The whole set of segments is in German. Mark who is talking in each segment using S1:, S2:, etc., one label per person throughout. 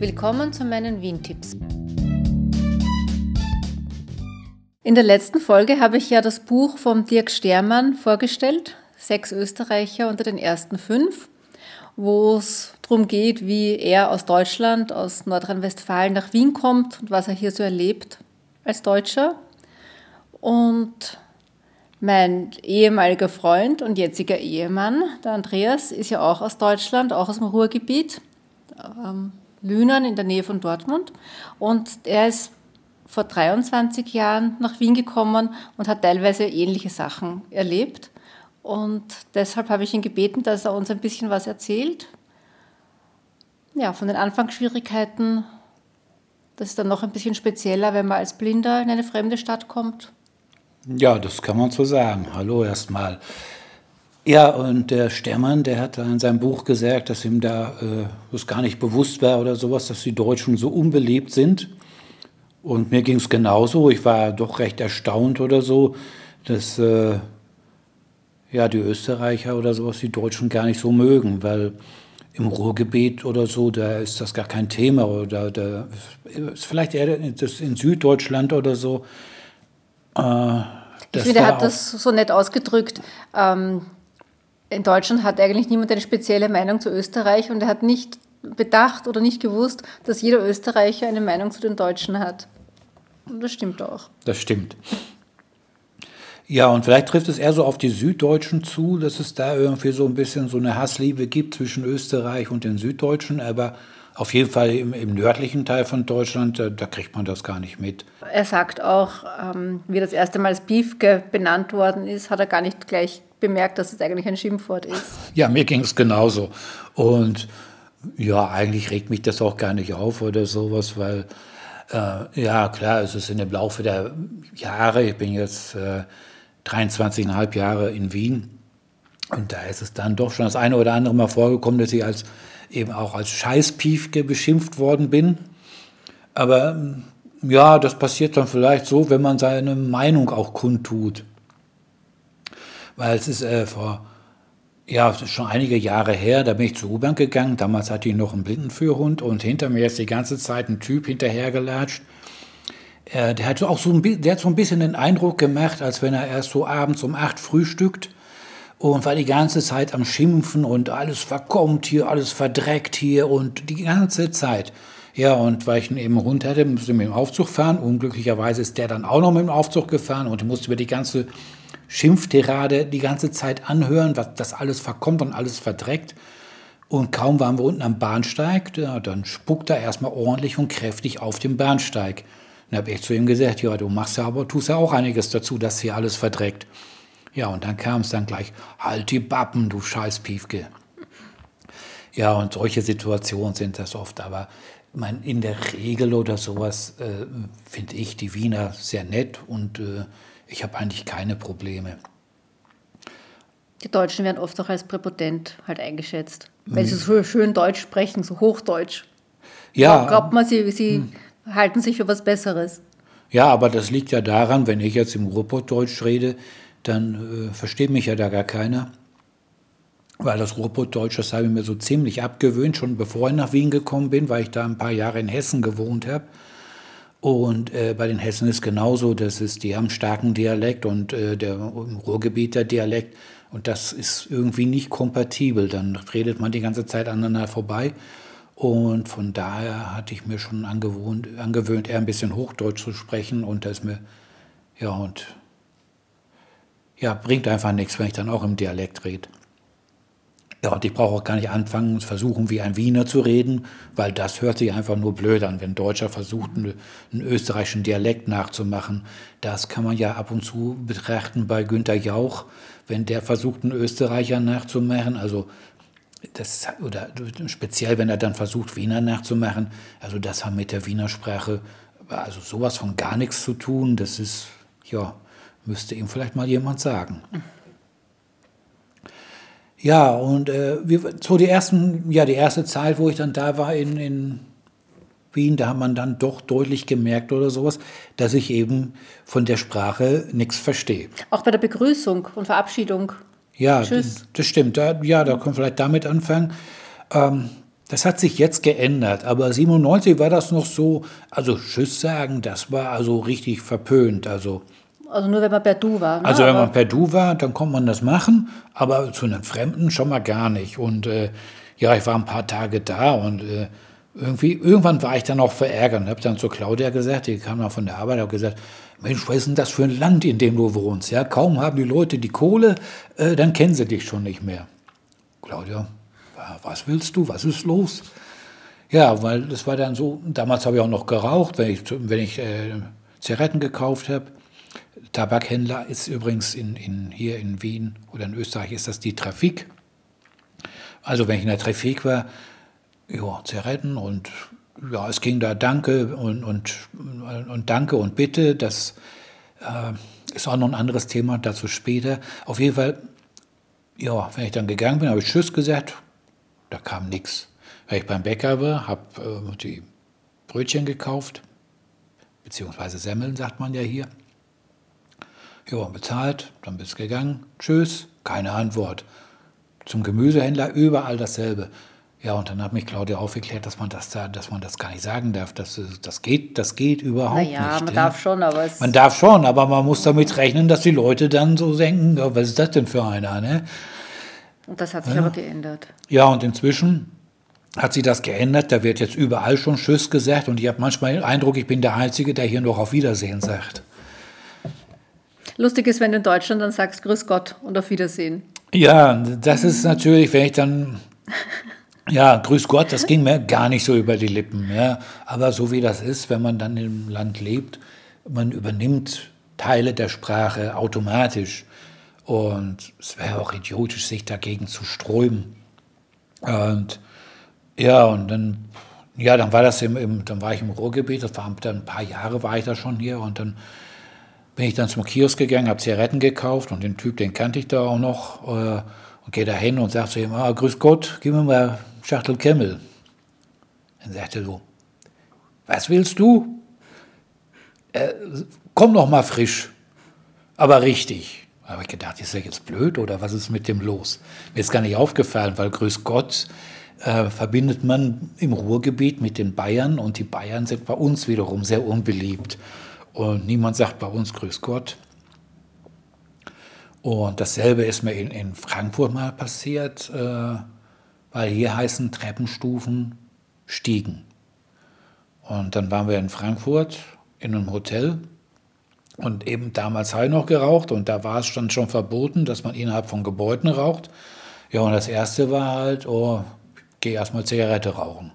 S1: Willkommen zu meinen Wien-Tipps. In der letzten Folge habe ich ja das Buch von Dirk Stermann vorgestellt, Sechs Österreicher unter den ersten fünf, wo es darum geht, wie er aus Deutschland, aus Nordrhein-Westfalen nach Wien kommt und was er hier so erlebt als Deutscher. Und mein ehemaliger Freund und jetziger Ehemann, der Andreas, ist ja auch aus Deutschland, auch aus dem Ruhrgebiet, ähm, Lünen in der Nähe von Dortmund. Und er ist vor 23 Jahren nach Wien gekommen und hat teilweise ähnliche Sachen erlebt. Und deshalb habe ich ihn gebeten, dass er uns ein bisschen was erzählt. Ja, von den Anfangsschwierigkeiten. Das ist dann noch ein bisschen spezieller, wenn man als Blinder in eine fremde Stadt kommt.
S2: Ja, das kann man so sagen. Hallo erstmal. Ja, und der Stermann, der hat in seinem Buch gesagt, dass ihm da äh, das gar nicht bewusst war oder sowas, dass die Deutschen so unbeliebt sind. Und mir ging es genauso. Ich war doch recht erstaunt oder so, dass äh, ja, die Österreicher oder sowas die Deutschen gar nicht so mögen, weil im Ruhrgebiet oder so, da ist das gar kein Thema. Oder da ist vielleicht eher das in Süddeutschland oder so.
S1: Äh, ich finde, er hat das so nett ausgedrückt. Ähm, in Deutschland hat eigentlich niemand eine spezielle Meinung zu Österreich und er hat nicht bedacht oder nicht gewusst, dass jeder Österreicher eine Meinung zu den Deutschen hat. Und das stimmt auch.
S2: Das stimmt. Ja, und vielleicht trifft es eher so auf die Süddeutschen zu, dass es da irgendwie so ein bisschen so eine Hassliebe gibt zwischen Österreich und den Süddeutschen, aber auf jeden Fall im, im nördlichen Teil von Deutschland, da, da, kriegt man das gar nicht mit.
S1: Er sagt auch, ähm, wie das erste Mal als Beefke benannt worden ist, hat er gar nicht gleich bemerkt, dass es eigentlich ein Schimpfwort ist.
S2: Ja, mir ging es genauso. Und ja, eigentlich regt mich das auch gar nicht auf oder sowas, weil äh, ja, klar, es ist in dem Laufe der Jahre, ich bin jetzt äh, 23,5 Jahre in Wien, und da ist es dann doch schon das eine oder andere Mal vorgekommen, dass ich als, eben auch als Scheißpiefke beschimpft worden bin. Aber ja, das passiert dann vielleicht so, wenn man seine Meinung auch kundtut. Weil es ist äh, vor ja, schon einige Jahre her, da bin ich zur U-Bahn gegangen. Damals hatte ich noch einen Blindenführhund und hinter mir ist die ganze Zeit ein Typ hinterhergelatscht. Äh, der, hat auch so ein, der hat so ein bisschen den Eindruck gemacht, als wenn er erst so abends um acht frühstückt und war die ganze Zeit am Schimpfen und alles verkommt hier, alles verdreckt hier und die ganze Zeit. Ja, und weil ich ihn eben runter hatte, musste ich mit dem Aufzug fahren. Unglücklicherweise ist der dann auch noch mit dem Aufzug gefahren und musste über die ganze Schimpftirade die ganze Zeit anhören, was das alles verkommt und alles verdreckt. Und kaum waren wir unten am Bahnsteig, dann spuckt er erstmal ordentlich und kräftig auf dem Bahnsteig. Dann habe ich zu ihm gesagt, ja, du machst ja aber, tust ja auch einiges dazu, dass hier alles verdreckt. Ja, und dann kam es dann gleich, halt die Bappen, du scheiß Piefke. Ja, und solche Situationen sind das oft, aber mein, in der Regel oder sowas äh, finde ich die Wiener sehr nett und äh, ich habe eigentlich keine Probleme.
S1: Die Deutschen werden oft auch als präpotent halt eingeschätzt, weil sie so schön Deutsch sprechen, so Hochdeutsch. Ja. Da glaubt man, sie, sie hm. halten sich für was Besseres.
S2: Ja, aber das liegt ja daran, wenn ich jetzt im Ruhrpottdeutsch rede, dann äh, versteht mich ja da gar keiner. Weil das Ruhrpottdeutsch, das habe ich mir so ziemlich abgewöhnt, schon bevor ich nach Wien gekommen bin, weil ich da ein paar Jahre in Hessen gewohnt habe. Und äh, bei den Hessen ist genauso, das ist, die haben einen starken Dialekt und äh, der im Ruhrgebiet der Dialekt. Und das ist irgendwie nicht kompatibel. Dann redet man die ganze Zeit aneinander vorbei. Und von daher hatte ich mir schon angewohnt, angewöhnt, eher ein bisschen Hochdeutsch zu sprechen. Und das mir, ja, und ja, bringt einfach nichts, wenn ich dann auch im Dialekt rede. Ja, und ich brauche auch gar nicht anfangen, versuchen wie ein Wiener zu reden, weil das hört sich einfach nur blöd an, wenn ein Deutscher versucht, einen, einen österreichischen Dialekt nachzumachen. Das kann man ja ab und zu betrachten bei Günter Jauch, wenn der versucht, einen Österreicher nachzumachen. Also das, oder speziell, wenn er dann versucht, Wiener nachzumachen. Also das hat mit der Wiener Sprache also sowas von gar nichts zu tun. Das ist, ja, müsste ihm vielleicht mal jemand sagen. Ja, und äh, wir, so die ersten, ja, die erste Zeit, wo ich dann da war in, in Wien, da hat man dann doch deutlich gemerkt oder sowas, dass ich eben von der Sprache nichts verstehe.
S1: Auch bei der Begrüßung und Verabschiedung.
S2: Ja, Tschüss. Das, stimmt. Da, ja, da können wir vielleicht damit anfangen. Ähm, Das hat sich jetzt geändert, aber 97 war das noch so, also Tschüss sagen, das war also richtig verpönt. Also,
S1: also nur wenn man per Du war.
S2: Ne? Also wenn man per Du war, dann konnte man das machen, aber zu einem Fremden schon mal gar nicht. Und äh, ja, ich war ein paar Tage da und äh, irgendwie, irgendwann war ich dann auch verärgert und habe dann zu Claudia gesagt, die kam dann von der Arbeit, habe gesagt, Mensch, was ist denn das für ein Land, in dem du wohnst? Ja, kaum haben die Leute die Kohle, äh, dann kennen sie dich schon nicht mehr. Claudia, was willst du, was ist los? Ja, weil das war dann so, damals habe ich auch noch geraucht, wenn ich, wenn ich äh, Zigaretten gekauft habe. Tabakhändler ist übrigens in, in, hier in Wien oder in Österreich ist das die Trafik. Also wenn ich in der Trafik war, ja, Zigaretten und ja, es ging da Danke und, und, und Danke und Bitte. Das äh, ist auch noch ein anderes Thema, dazu später. Auf jeden Fall, ja, wenn ich dann gegangen bin, habe ich Tschüss gesagt, da kam nichts. Weil ich beim Bäcker war, habe äh, die Brötchen gekauft, beziehungsweise Semmeln, sagt man ja hier. Ja, bezahlt, dann bist du gegangen, tschüss, keine Antwort. Zum Gemüsehändler überall dasselbe. Ja, und dann hat mich Claudia aufgeklärt, dass man das da, dass man das gar nicht sagen darf. Das, das, geht, das geht überhaupt naja, nicht. Ja,
S1: man darf schon, aber es
S2: Man darf schon, aber man muss damit rechnen, dass die Leute dann so denken, ja, was ist das denn für einer, ne?
S1: Und das hat sich ja. aber geändert.
S2: Ja, und inzwischen hat sich das geändert. Da wird jetzt überall schon Tschüss gesagt und ich habe manchmal den Eindruck, ich bin der Einzige, der hier noch auf Wiedersehen sagt.
S1: Lustig ist, wenn du in Deutschland dann sagst Grüß Gott und auf Wiedersehen.
S2: Ja, das ist natürlich, wenn ich dann ja, grüß Gott, das ging mir gar nicht so über die Lippen. Ja. Aber so wie das ist, wenn man dann im Land lebt, man übernimmt Teile der Sprache automatisch. Und es wäre auch idiotisch, sich dagegen zu sträuben. Und ja, und dann, ja, dann war das im, im, dann war ich im Ruhrgebiet, das war dann ein paar Jahre war ich da schon hier und dann bin ich dann zum Kiosk gegangen, habe Zigaretten gekauft und den Typ, den kannte ich da auch noch äh, und gehe da hin und sage zu ihm, ah, grüß Gott, gib mir mal Schachtel Kemmel. Dann sagte er so, was willst du? Äh, komm noch mal frisch, aber richtig. Da habe ich gedacht, ist er jetzt blöd oder was ist mit dem los? Mir ist gar nicht aufgefallen, weil Grüß Gott äh, verbindet man im Ruhrgebiet mit den Bayern und die Bayern sind bei uns wiederum sehr unbeliebt. Und niemand sagt bei uns Grüß Gott. Und dasselbe ist mir in, in Frankfurt mal passiert. Äh, weil hier heißen Treppenstufen Stiegen. Und dann waren wir in Frankfurt in einem Hotel und eben damals habe ich noch geraucht und da war es dann schon verboten, dass man innerhalb von Gebäuden raucht. Ja, und das erste war halt, oh, geh erstmal Zigarette rauchen.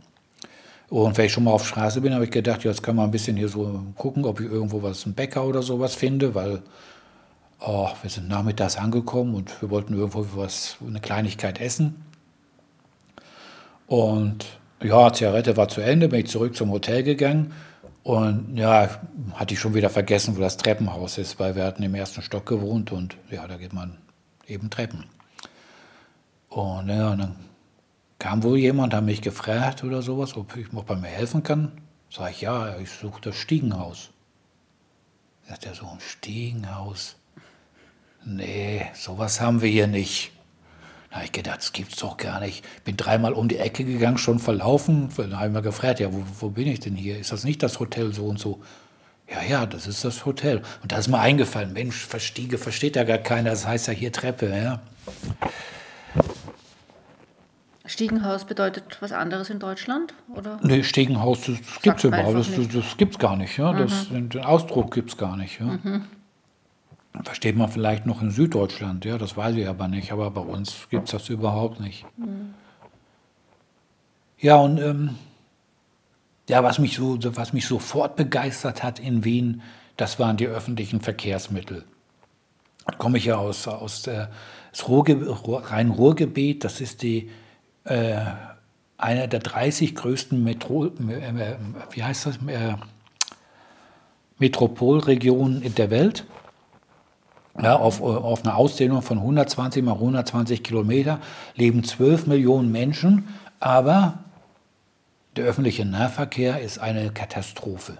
S2: Und wenn ich schon mal auf Straße bin, habe ich gedacht, jetzt kann man ein bisschen hier so gucken, ob ich irgendwo was, einen Bäcker oder sowas finde, weil oh, wir sind nachmittags angekommen und wir wollten irgendwo was, eine Kleinigkeit essen. Und ja, Zigarette war zu Ende, bin ich zurück zum Hotel gegangen. Und ja, hatte ich schon wieder vergessen, wo das Treppenhaus ist, weil wir hatten im ersten Stock gewohnt und ja, da geht man eben Treppen. Und ja, dann kam wohl jemand, hat mich gefragt oder sowas, ob ich noch bei mir helfen kann. Sag ich, ja, ich suche das Stiegenhaus. Sagt er so, ein Stiegenhaus? Nee, sowas haben wir hier nicht. Da habe ich gedacht, das gibt's doch gar nicht. Bin dreimal um die Ecke gegangen, schon verlaufen. Dann habe ich mal gefragt, ja, wo, wo bin ich denn hier? Ist das nicht das Hotel so und so? Ja, ja, das ist das Hotel. Und da ist mir eingefallen, Mensch, Verstiege versteht ja gar keiner, das heißt ja hier Treppe, ja.
S1: Stiegenhaus bedeutet was anderes in Deutschland? Oder?
S2: Nee, Stiegenhaus, das gibt es überhaupt, das, das gibt es gar nicht. Ja? Das, mhm. Den Ausdruck gibt es gar nicht. Ja? Mhm. Versteht man vielleicht noch in Süddeutschland, ja, das weiß ich aber nicht, aber bei uns gibt es das überhaupt nicht. Mhm. Ja, und ähm, ja, was mich, so, was mich sofort begeistert hat in Wien, das waren die öffentlichen Verkehrsmittel. Da komme ich ja aus, aus der, das Rhein-Ruhr-Gebiet, das ist die, äh, einer der 30 größten Metro, äh, wie heißt das, äh, Metropolregionen in der Welt ja, auf, auf einer Ausdehnung von 120 mal 120 Kilometer leben 12 Millionen Menschen, aber der öffentliche Nahverkehr ist eine Katastrophe.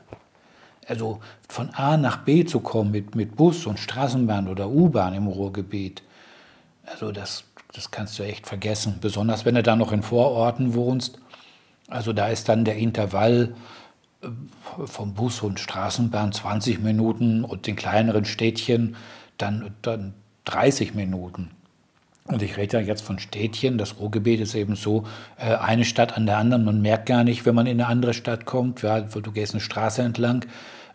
S2: Also von A nach B zu kommen mit, mit Bus und Straßenbahn oder U-Bahn im Ruhrgebiet, also das, das kannst du echt vergessen. Besonders wenn du da noch in Vororten wohnst. Also da ist dann der Intervall äh, vom Bus und Straßenbahn 20 Minuten und den kleineren Städtchen dann, dann 30 Minuten. Und ich rede ja jetzt von Städtchen. Das Ruhrgebiet ist eben so, äh, eine Stadt an der anderen. Man merkt gar nicht, wenn man in eine andere Stadt kommt. Du gehst eine Straße entlang,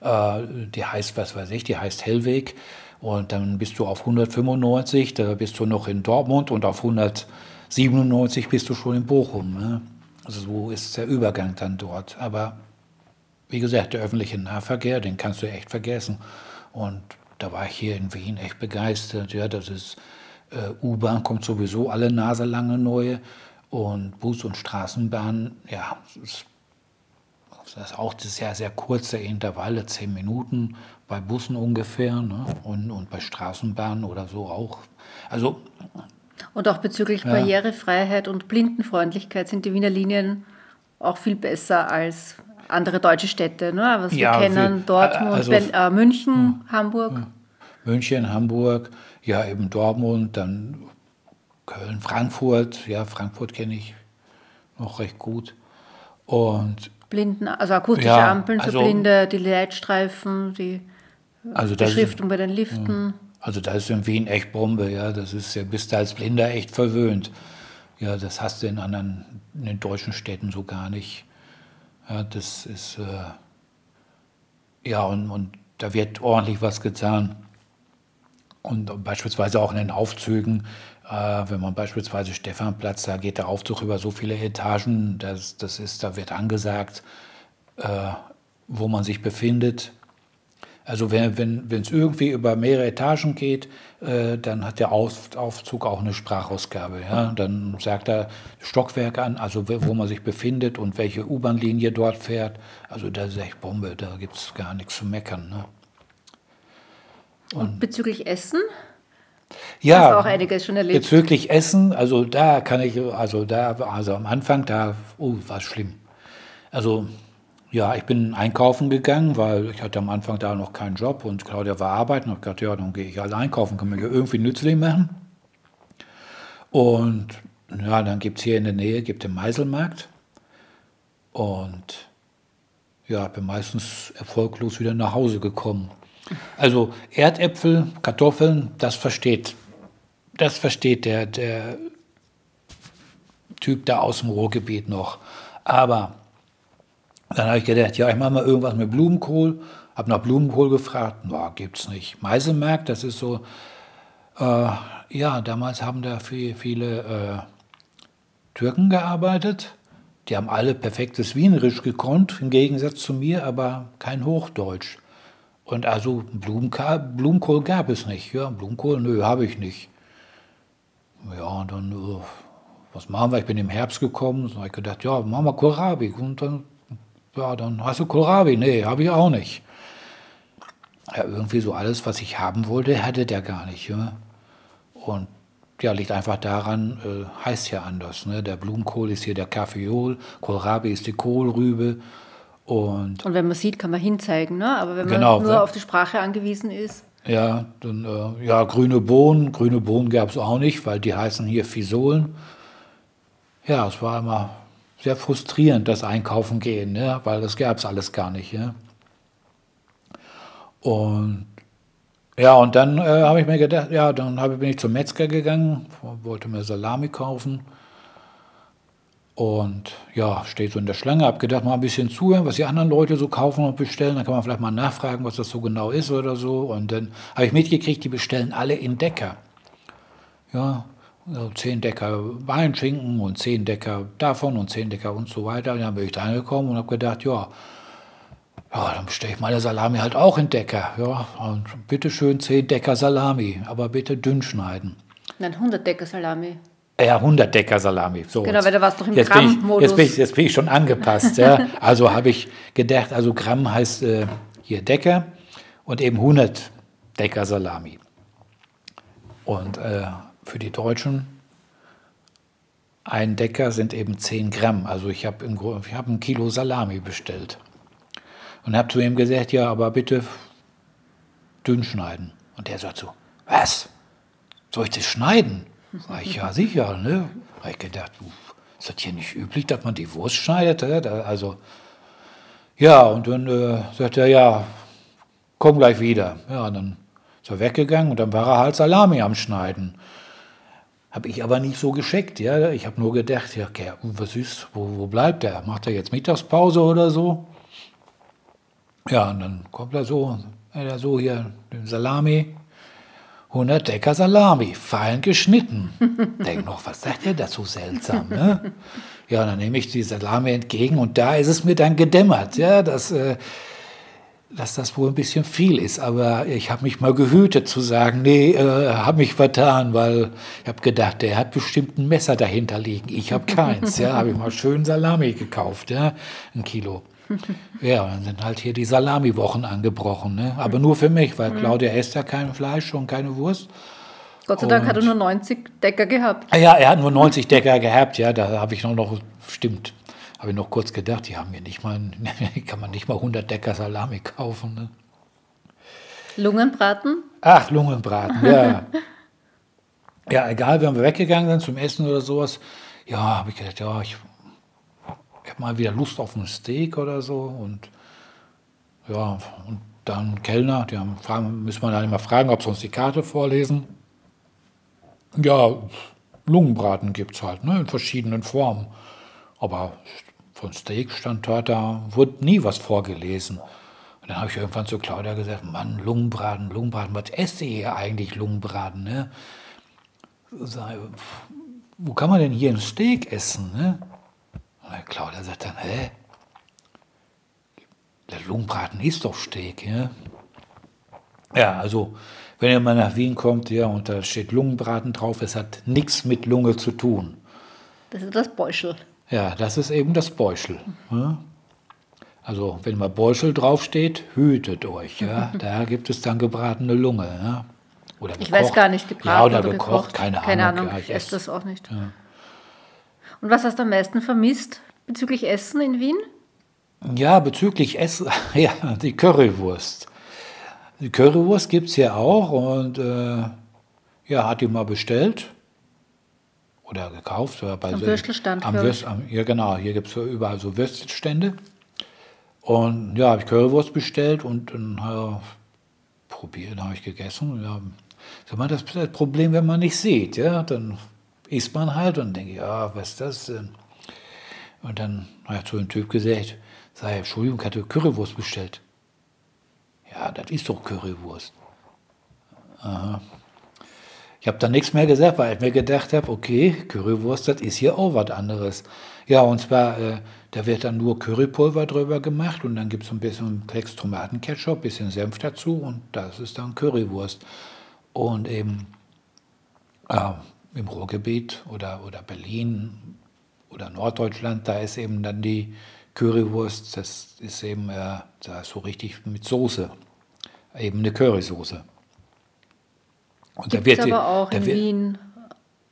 S2: äh, die heißt, was weiß ich, die heißt Hellweg. Und dann bist du auf 195, da bist du noch in Dortmund und auf 197 bist du schon in Bochum. Ne? Also so ist der Übergang dann dort. Aber wie gesagt, der öffentliche Nahverkehr, den kannst du echt vergessen. Und da war ich hier in Wien echt begeistert. Ja, das ist äh, U-Bahn kommt sowieso alle Nase lange neue und Bus und Straßenbahn, ja, das ist auch sehr, sehr kurze Intervalle, zehn Minuten bei Bussen ungefähr ne? und, und bei Straßenbahnen oder so auch. Also
S1: und auch bezüglich ja. Barrierefreiheit und Blindenfreundlichkeit sind die Wiener Linien auch viel besser als andere deutsche Städte. Ne? Was ja, wir kennen, Dortmund, also, ben, äh, München, hm, Hamburg. Hm.
S2: München, Hamburg, ja eben Dortmund, dann Köln, Frankfurt. Ja, Frankfurt kenne ich noch recht gut. Und
S1: Blinden, also akustische ja, Ampeln für also, Blinde, die Leitstreifen, die also Beschriftung ist, bei den Liften.
S2: Also da ist in Wien echt Bombe, ja. Das ist ja, bist du als Blinder echt verwöhnt. Ja, das hast du in anderen, in den deutschen Städten so gar nicht. Ja, das ist, äh, ja, und, und da wird ordentlich was getan. Und beispielsweise auch in den Aufzügen, äh, wenn man beispielsweise Stefanplatz, da geht der Aufzug über so viele Etagen, das, das ist, da wird angesagt, äh, wo man sich befindet. Also wenn es wenn, irgendwie über mehrere Etagen geht, äh, dann hat der Auf, Aufzug auch eine Sprachausgabe. Ja? Dann sagt er Stockwerke an, also wo man sich befindet und welche U-Bahn-Linie dort fährt. Also das ist echt Bombe, da gibt es gar nichts zu meckern. Ne?
S1: Und bezüglich Essen?
S2: Ja, Hast auch einiges schon erlebt. Bezüglich Essen, also da kann ich, also da, also am Anfang, da, oh, war schlimm. Also ja, ich bin einkaufen gegangen, weil ich hatte am Anfang da noch keinen Job und Claudia war arbeiten. Und ich dachte, ja, dann gehe ich halt einkaufen, kann mir irgendwie nützlich machen. Und ja, dann gibt es hier in der Nähe gibt den Meiselmarkt. Und ja, bin meistens erfolglos wieder nach Hause gekommen. Also Erdäpfel, Kartoffeln, das versteht, das versteht der, der Typ da aus dem Ruhrgebiet noch. Aber dann habe ich gedacht, ja, ich mache mal irgendwas mit Blumenkohl. Habe nach Blumenkohl gefragt, no, es nicht. Meiselmark, das ist so, äh, ja, damals haben da viel, viele äh, Türken gearbeitet. Die haben alle perfektes Wienerisch gekonnt, im Gegensatz zu mir, aber kein Hochdeutsch. Und also Blumenkohl, Blumenkohl gab es nicht. Ja, Blumenkohl, nö, habe ich nicht. Ja, und dann, uh, was machen wir? Ich bin im Herbst gekommen, so habe ich gedacht, ja, machen wir Kohlrabi. Und dann, ja, dann hast du Kohlrabi. Nee, habe ich auch nicht. Ja, irgendwie so alles, was ich haben wollte, hatte der gar nicht. Ja. Und ja, liegt einfach daran, äh, heißt ja anders. Ne? Der Blumenkohl ist hier der Kaffeeol, Kohlrabi ist die Kohlrübe und,
S1: und wenn man sieht, kann man hinzeigen, ne? aber wenn man genau, nur auf die Sprache angewiesen ist.
S2: Ja, dann, äh, ja, grüne Bohnen. Grüne Bohnen gab es auch nicht, weil die heißen hier Fisolen. Ja, es war immer sehr frustrierend, das Einkaufen gehen, ne? weil das gab es alles gar nicht. Ja? Und ja, und dann äh, habe ich mir gedacht, ja, dann hab, bin ich zum Metzger gegangen, wollte mir Salami kaufen. Und ja, steht so in der Schlange, habe gedacht, mal ein bisschen zuhören, was die anderen Leute so kaufen und bestellen. Dann kann man vielleicht mal nachfragen, was das so genau ist oder so. Und dann habe ich mitgekriegt, die bestellen alle in Decker. Ja, so zehn Decker Weinschinken und zehn Decker davon und zehn Decker und so weiter. Und dann bin ich da angekommen und habe gedacht, ja, ja, dann bestelle ich meine Salami halt auch in Decker. Ja, und bitte schön zehn Decker Salami, aber bitte dünn schneiden.
S1: Nein, 100 Decker Salami.
S2: Ja, 100 Decker Salami.
S1: So, genau, weil da warst doch im
S2: jetzt Gramm-Modus. Jetzt, bin ich, jetzt bin ich schon angepasst. ja. Also habe ich gedacht, also Gramm heißt äh, hier Decker und eben 100 Decker Salami. Und äh, für die Deutschen, ein Decker sind eben 10 Gramm. Also ich habe hab ein Kilo Salami bestellt. Und habe zu ihm gesagt, ja, aber bitte dünn schneiden. Und der sagt so, was? Soll ich das schneiden? Ja, sicher, ne? Habe ich gedacht, ist das hier nicht üblich, dass man die Wurst schneidet? Also, ja, und dann äh, sagt er, ja, komm gleich wieder. Ja, dann ist er weggegangen und dann war er halt Salami am Schneiden. Habe ich aber nicht so gescheckt, ja. Ich habe nur gedacht, ja, okay, was ist, wo, wo bleibt er? Macht er jetzt Mittagspause oder so? Ja, und dann kommt er so, er so hier, den Salami, 100 Decker Salami, fein geschnitten. Denk noch, was sagt er dazu seltsam, ne? Ja, dann nehme ich die Salami entgegen und da ist es mir dann gedämmert, ja, dass, äh, dass das wohl ein bisschen viel ist. Aber ich habe mich mal gehütet zu sagen, nee, äh, habe mich vertan, weil ich habe gedacht, der hat bestimmt ein Messer dahinter liegen. Ich habe keins, ja, habe ich mal schön Salami gekauft, ja, ein Kilo. Ja, dann sind halt hier die Salami-Wochen angebrochen. Ne? Aber nur für mich, weil Claudia isst ja kein Fleisch und keine Wurst.
S1: Gott sei Dank hat er nur 90 Decker gehabt.
S2: Ja, er hat nur 90 Decker gehabt, ja, da habe ich noch, noch, stimmt, habe ich noch kurz gedacht, die haben mir nicht mal, kann man nicht mal 100 Decker Salami kaufen. Ne?
S1: Lungenbraten?
S2: Ach, Lungenbraten, ja. ja, egal, wenn wir weggegangen sind zum Essen oder sowas, ja, habe ich gedacht, ja, ich ich habe mal wieder Lust auf ein Steak oder so und ja, und dann Kellner, die haben fragen, müssen wir dann immer fragen, ob sie uns die Karte vorlesen. Ja, Lungenbraten gibt es halt, ne, in verschiedenen Formen. Aber von Steak stand dort, da wurde nie was vorgelesen. Und dann habe ich irgendwann zu Claudia gesagt, Mann, Lungenbraten, Lungenbraten, was esse ihr eigentlich Lungenbraten, ne? Wo kann man denn hier ein Steak essen, ne? Und Claudia sagt dann, hä? Der Lungenbraten ist doch Steak, ja? Ja, also, wenn ihr mal nach Wien kommt, ja, und da steht Lungenbraten drauf, es hat nichts mit Lunge zu tun.
S1: Das ist das Beuschel.
S2: Ja, das ist eben das Beuschel. Ja? Also, wenn mal Beuschel draufsteht, hütet euch, ja? Da gibt es dann gebratene Lunge, ja?
S1: Oder gekocht. Ich weiß gar nicht, gebraten
S2: ja, oder, oder gekocht, gekocht, keine,
S1: keine Ahnung. Ahnung. Ja, ich esse das auch nicht. Ja. Und was hast du am meisten vermisst bezüglich Essen in Wien?
S2: Ja, bezüglich Essen, ja, die Currywurst. Die Currywurst gibt es hier auch und äh, ja, hat die mal bestellt oder gekauft. Oder
S1: bei am so, Würstelstand.
S2: Am Würst, am, ja, genau, hier gibt es überall so Würststände. Und ja, habe ich Currywurst bestellt und dann äh, probiert, habe ich gegessen. Ja, das ist das Problem, wenn man nicht sieht, ja, dann isst man halt und denke, ja, was ist das? Und dann ich zu dem Typ gesagt, sei, Entschuldigung, ich hatte Currywurst bestellt. Ja, das ist doch Currywurst. Aha. Ich habe dann nichts mehr gesagt, weil ich mir gedacht habe, okay, Currywurst, das ist hier auch was anderes. Ja, und zwar, äh, da wird dann nur Currypulver drüber gemacht und dann gibt es ein bisschen Klecks Tomatenketchup, bisschen Senf dazu und das ist dann Currywurst. Und eben, äh, im Ruhrgebiet oder, oder Berlin oder Norddeutschland, da ist eben dann die Currywurst, das ist eben äh, da so richtig mit Soße, eben eine Currysoße.
S1: Und Gibt es aber auch in wird, Wien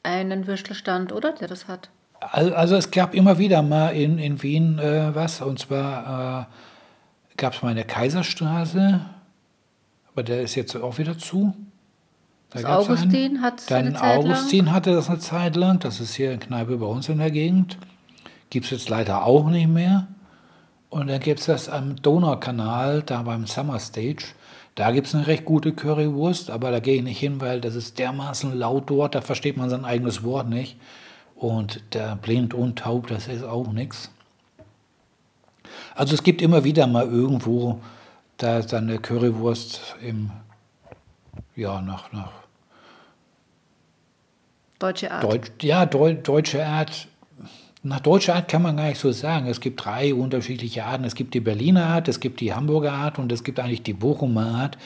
S1: einen Würstelstand, oder, der das hat?
S2: Also es gab immer wieder mal in, in Wien äh, was, und zwar äh, gab es mal in der Kaiserstraße, aber der ist jetzt auch wieder zu.
S1: Da Augustin einen, hat
S2: Dann Zeit Augustin lang. hatte das eine Zeit lang. Das ist hier in Kneipe bei uns in der Gegend. Gibt es jetzt leider auch nicht mehr. Und dann gibt es das am Donaukanal, da beim Summer Stage. Da gibt es eine recht gute Currywurst, aber da gehe ich nicht hin, weil das ist dermaßen laut dort, da versteht man sein eigenes Wort nicht. Und der blind und taub, das ist auch nichts. Also es gibt immer wieder mal irgendwo da dann eine Currywurst im, ja, nach, nach
S1: Deutsche Art.
S2: Deutsch, ja, Deu, deutsche Art. Nach deutscher Art kann man gar nicht so sagen. Es gibt drei unterschiedliche Arten. Es gibt die Berliner Art, es gibt die Hamburger Art und es gibt eigentlich die Bochumer Art,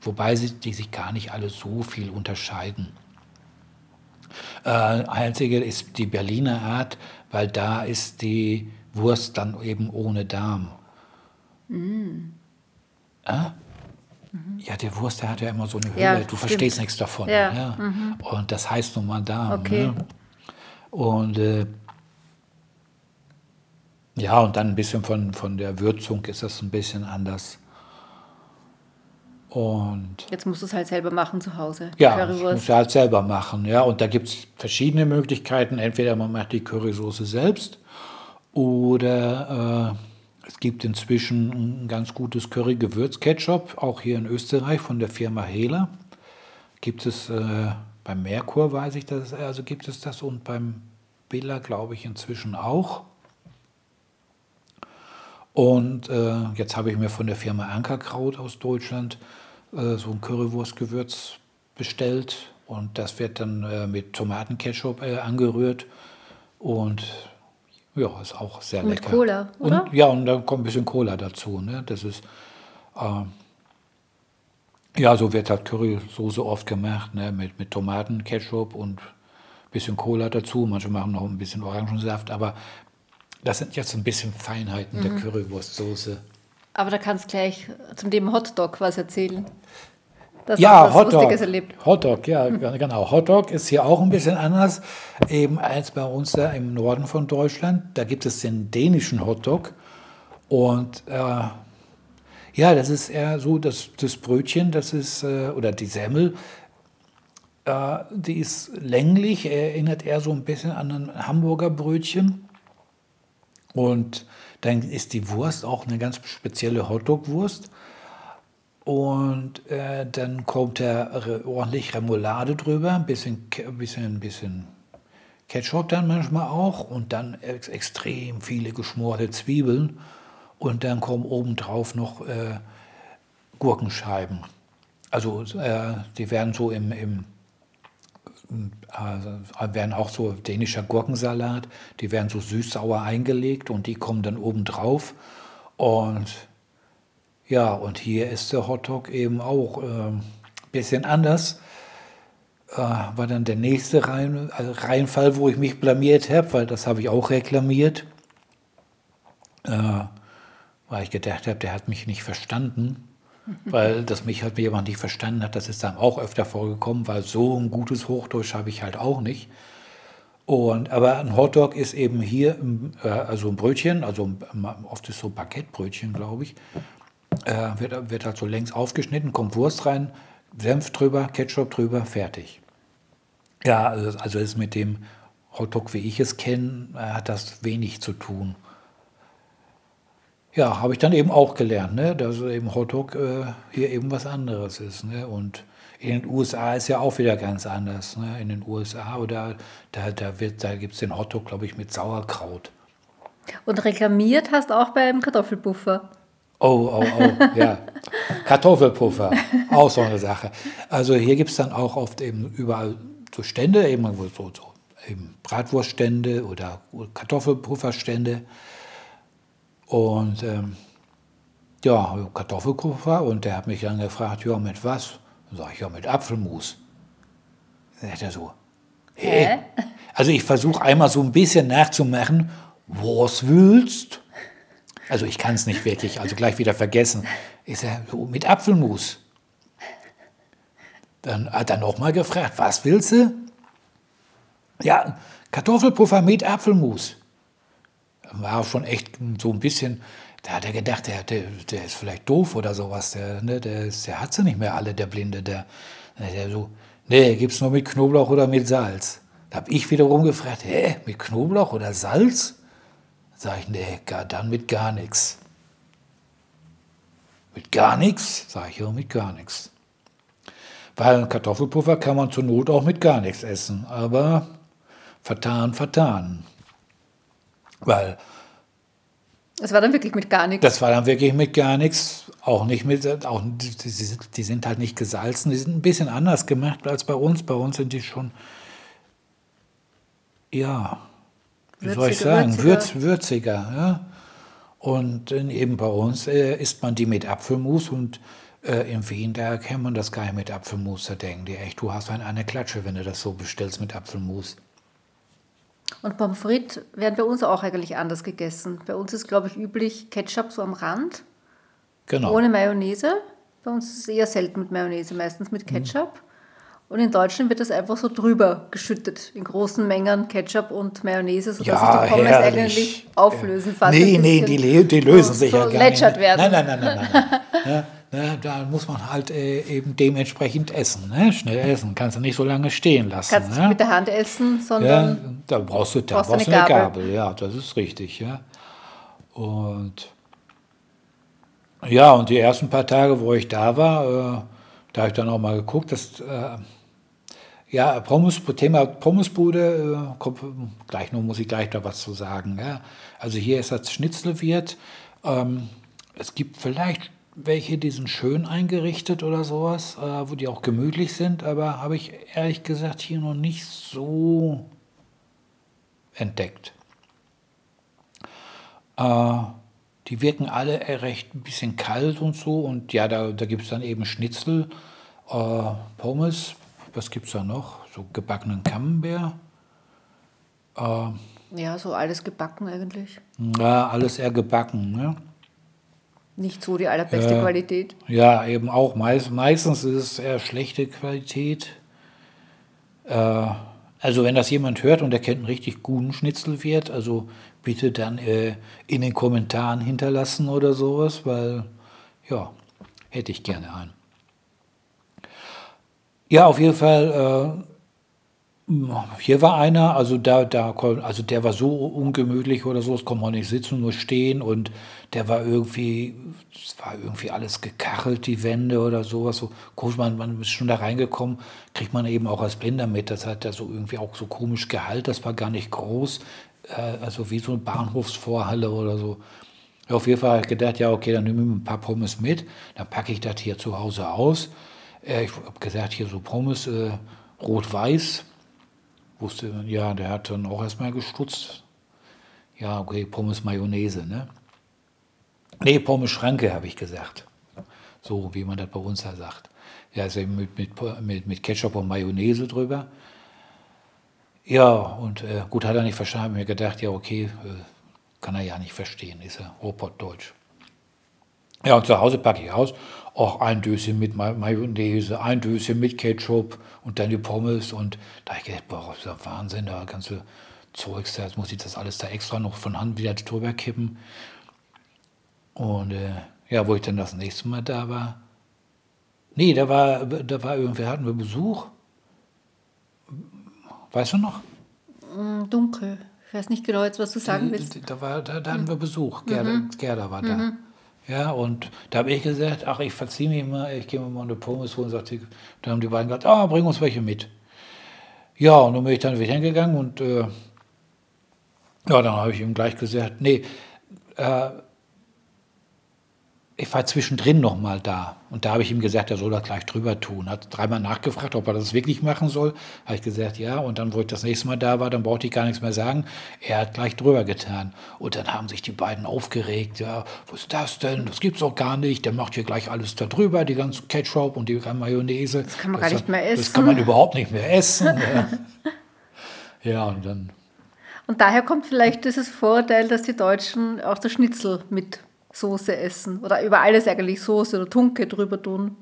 S2: wobei sie, die sich gar nicht alle so viel unterscheiden. Äh, einzige ist die Berliner Art, weil da ist die Wurst dann eben ohne Darm. Mm. Äh? Mhm. Ja, der Wurst, der hat ja immer so eine Höhle. Ja, du stimmt. verstehst nichts davon. Ja. ja. Mhm. Und das heißt nun mal Darm. Okay. Ne? Und äh, ja, und dann ein bisschen von, von der Würzung ist das ein bisschen anders. Und
S1: Jetzt musst du es halt selber machen zu Hause.
S2: ja,
S1: Currywurst.
S2: muss halt selber machen. Ja, und da gibt es verschiedene Möglichkeiten. Entweder man macht die Currysoße selbst oder äh, es gibt inzwischen ein ganz gutes Curry-Gewürz-Ketchup, auch hier in Österreich von der Firma Hela. Gibt es äh, beim Merkur, weiß ich das, also gibt es das und beim Billa, glaube ich, inzwischen auch. Und äh, jetzt habe ich mir von der Firma Ankerkraut aus Deutschland äh, so ein Currywurstgewürz bestellt und das wird dann äh, mit Tomatenketchup äh, angerührt und ja, ist auch sehr
S1: Mit
S2: lecker.
S1: Cola, oder?
S2: Und, ja, und dann kommt ein bisschen Cola dazu. Ne? Das ist, ähm, ja, so wird halt Currysoße oft gemacht, ne? mit, mit Tomatenketchup und ein bisschen Cola dazu. Manche machen noch ein bisschen Orangensaft, aber das sind jetzt ein bisschen Feinheiten
S1: Mhm.
S2: der Currywurstsoße.
S1: Aber da kannst du gleich zum Thema Hotdog was erzählen. Das
S2: Ja,
S1: was
S2: Hotdog.
S1: Lustiges erlebt.
S2: Hotdog, ja, genau. Hotdog ist hier auch ein bisschen anders eben als bei uns da im Norden von Deutschland. Da gibt es den dänischen Hotdog. Und äh, ja, das ist eher so, das, das Brötchen, das ist, äh, oder die Semmel, äh, die ist länglich, erinnert eher so ein bisschen an ein Hamburger Brötchen. Und dann ist die Wurst auch eine ganz spezielle Hotdog-Wurst. Und äh, dann kommt da ordentlich Remoulade drüber, ein bisschen, bisschen, bisschen Ketchup dann manchmal auch und dann ex extrem viele geschmorte Zwiebeln und dann kommen obendrauf noch äh, Gurkenscheiben. Also äh, die werden so im, im also, werden auch so dänischer Gurkensalat, die werden so süß-sauer eingelegt und die kommen dann obendrauf und ja, und hier ist der Hotdog eben auch ein bisschen anders. Äh, war dann der nächste Rein, also Reinfall, wo ich mich blamiert habe, weil das habe ich auch reklamiert. Äh, weil ich gedacht habe, der hat mich nicht verstanden. Weil dass mich halt jemand nicht verstanden hat, das ist dann auch öfter vorgekommen, weil so ein gutes Hochdeutsch habe ich halt auch nicht. Und, aber ein Hotdog ist eben hier, äh, also ein Brötchen, also oft ist so Baguettebrötchen, glaube ich, äh, wird, wird halt so längs aufgeschnitten, kommt Wurst rein, Senf drüber, Ketchup drüber, fertig. Ja, also, also ist mit dem Hotdog, wie ich es kenne, äh, hat das wenig zu tun. Ja, habe ich dann eben auch gelernt, ne, dass eben Hotdog äh, hier eben was anderes ist. Ne? Und in den USA ist ja auch wieder ganz anders. Ne? In den USA oder da, da, da gibt es den Hotdog, glaube ich, mit Sauerkraut.
S1: Und reklamiert hast auch beim Kartoffelpuffer.
S2: Oh, oh, oh, ja. Kartoffelpuffer, auch so eine Sache. Also hier gibt es dann auch oft eben überall so Stände, eben so, so eben Bratwurststände oder Kartoffelpufferstände. Und ähm, ja, Kartoffelpuffer und der hat mich dann gefragt, ja, mit was? Dann sage ich, ja, mit Apfelmus. Dann sagt er so,
S1: Hä?
S2: also ich versuche einmal so ein bisschen nachzumachen, was willst? Also ich kann es nicht wirklich, also gleich wieder vergessen. Ich sage, so mit Apfelmus. Dann hat er nochmal gefragt, was willst du? Ja, Kartoffelpuffer mit Apfelmus. War schon echt so ein bisschen, da hat er gedacht, der, der, der ist vielleicht doof oder sowas. Der, ne, der, der hat sie nicht mehr alle, der Blinde. Der, der so, nee, gibt's nur mit Knoblauch oder mit Salz. Da habe ich wiederum gefragt, hä, mit Knoblauch oder Salz? Sag ich, nee, gar, dann mit gar nichts. Mit gar nichts? Sag ich, ja, mit gar nichts. Weil Kartoffelpuffer kann man zur Not auch mit gar nichts essen, aber vertan, vertan. Weil
S1: Es war dann wirklich mit gar nichts.
S2: das war dann wirklich mit gar nichts, auch nicht mit, auch, die, die sind halt nicht gesalzen, die sind ein bisschen anders gemacht als bei uns. Bei uns sind die schon, ja, wie soll ich
S1: Würziger,
S2: sagen,
S1: würziger.
S2: würz, würziger. Ja? Und eben bei uns äh, isst man die mit Apfelmus und äh, in Wien, da kennt man das gar nicht mit Apfelmus. Da denken die echt, du hast eine Klatsche, wenn du das so bestellst mit Apfelmus.
S1: Und Pommes frites werden bei uns auch eigentlich anders gegessen. Bei uns ist, glaube ich, üblich Ketchup so am Rand,
S2: Genau.
S1: ohne Mayonnaise. Bei uns ist es eher selten mit Mayonnaise, meistens mit Ketchup. Und in Deutschland wird das einfach so drüber geschüttet, in großen Mengen Ketchup und Mayonnaise, sodass
S2: Ja,
S1: sich die Pommes
S2: herrlich.
S1: eigentlich auflösen. Fast
S2: Nee, nee, die, die lösen
S1: so,
S2: sich
S1: so
S2: ja gar nicht.
S1: werden.
S2: Nein, nein, nein, nein, nein. ja, ne, da muss man halt äh, eben dementsprechend essen, ne? schnell essen. Kannst du nicht so lange stehen lassen.
S1: Kannst
S2: ne?
S1: nicht mit der Hand essen,
S2: ja,
S1: sondern
S2: da brauchst du, da
S1: brauchst
S2: brauchst
S1: eine Gabel.
S2: Gabel. Ja, das ist richtig. Ja. Und ja, und die ersten paar Tage, wo ich da war, äh, da habe ich dann auch mal geguckt, dass äh, ja, Pommes, Thema Pommesbude, äh, kommt, gleich noch muss ich gleich da was zu sagen. Ja. Also hier ist das Schnitzelwirt. Ähm, es gibt vielleicht welche, die sind schön eingerichtet oder sowas, äh, wo die auch gemütlich sind, aber habe ich ehrlich gesagt hier noch nicht so entdeckt. Äh, die wirken alle recht ein bisschen kalt und so. Und ja, da, da gibt es dann eben Schnitzel, äh, Pommes. Was gibt es da noch? So gebackenen Camembert. Äh,
S1: ja, so alles gebacken eigentlich.
S2: ja, alles eher gebacken. Ne?
S1: Nicht so die allerbeste
S2: Ja.
S1: Qualität.
S2: Ja, eben auch. Meist, meistens ist es eher schlechte Qualität. Äh, also wenn das jemand hört und der kennt einen richtig guten Schnitzelwirt, also bitte dann äh, in den Kommentaren hinterlassen oder sowas, weil ja, hätte ich gerne einen. Ja, auf jeden Fall. Äh, hier war einer, also da, da, also der war so ungemütlich oder so, es konnte man nicht sitzen, nur stehen und der war irgendwie, es war irgendwie alles gekachelt, die Wände oder sowas. So komisch, man, man ist schon da reingekommen, kriegt man eben auch als Blinder mit. Das hat da so irgendwie auch so komisch Gehalt, das war gar nicht groß, äh, also wie so eine Bahnhofsvorhalle oder so. Ja, auf jeden Fall habe ich gedacht, ja, okay, dann nehme ich ein paar Pommes mit, dann packe ich das hier zu Hause aus. Äh, ich habe gesagt, hier so Pommes, äh, rot-weiß. Wusste, ja, der hat dann auch erstmal gestutzt. Ja, okay, Pommes Mayonnaise, ne? Nee, Pommes Schranke, habe ich gesagt. So, wie man das bei uns da sagt. Ja, ist eben mit, mit, mit, mit Ketchup und Mayonnaise drüber. Ja, und äh, gut, hat er nicht verstanden. Hab mir gedacht, ja, okay, äh, kann er ja nicht verstehen, ist er Robotdeutsch. Ja, und zu Hause packe ich aus, auch ein Döschen mit Ma- Mayonnaise, ein Döschen mit Ketchup und dann die Pommes. Und da habe ich gedacht, boah, das ist ja Wahnsinn, da ganze Zeugs, da jetzt muss ich das alles da extra noch von Hand wieder drüber kippen. Und äh, ja, wo ich dann das nächste Mal da war, nee, da war, da war irgendwer, hatten wir Besuch. Weißt du noch?
S1: Mm, Dunkel. Ich weiß nicht genau jetzt, was du sagen willst.
S2: Da, war, da, da hatten wir Besuch. Gerda, Gerda war da. Ja, und da habe ich gesagt, ach, ich verziehe mich mal, ich gehe mal eine Pommes holen. Sagt die, dann haben die beiden gesagt, ah, bring uns welche mit. Ja, und dann bin ich dann wieder hingegangen und äh, ja, dann habe ich ihm gleich gesagt, nee, äh, ich war zwischendrin noch mal da. Und da habe ich ihm gesagt, er soll das gleich drüber tun. Hat dreimal nachgefragt, ob er das wirklich machen soll. Habe ich gesagt, ja. Und dann, wo ich das nächste Mal da war, dann brauchte ich gar nichts mehr sagen. Er hat gleich drüber getan. Und dann haben sich die beiden aufgeregt. Ja, was ist das denn? Das gibt's doch gar nicht. Der macht hier gleich alles da drüber, die ganze Ketchup und die ganze Mayonnaise. Das
S1: kann man gar nicht mehr
S2: Das kann
S1: essen.
S2: man überhaupt nicht mehr essen. ja. ja, und dann
S1: Und daher kommt vielleicht dieses Vorurteil, dass die Deutschen auch das Schnitzel mit Soße essen. Oder über alles eigentlich Soße oder Tunke drüber tun.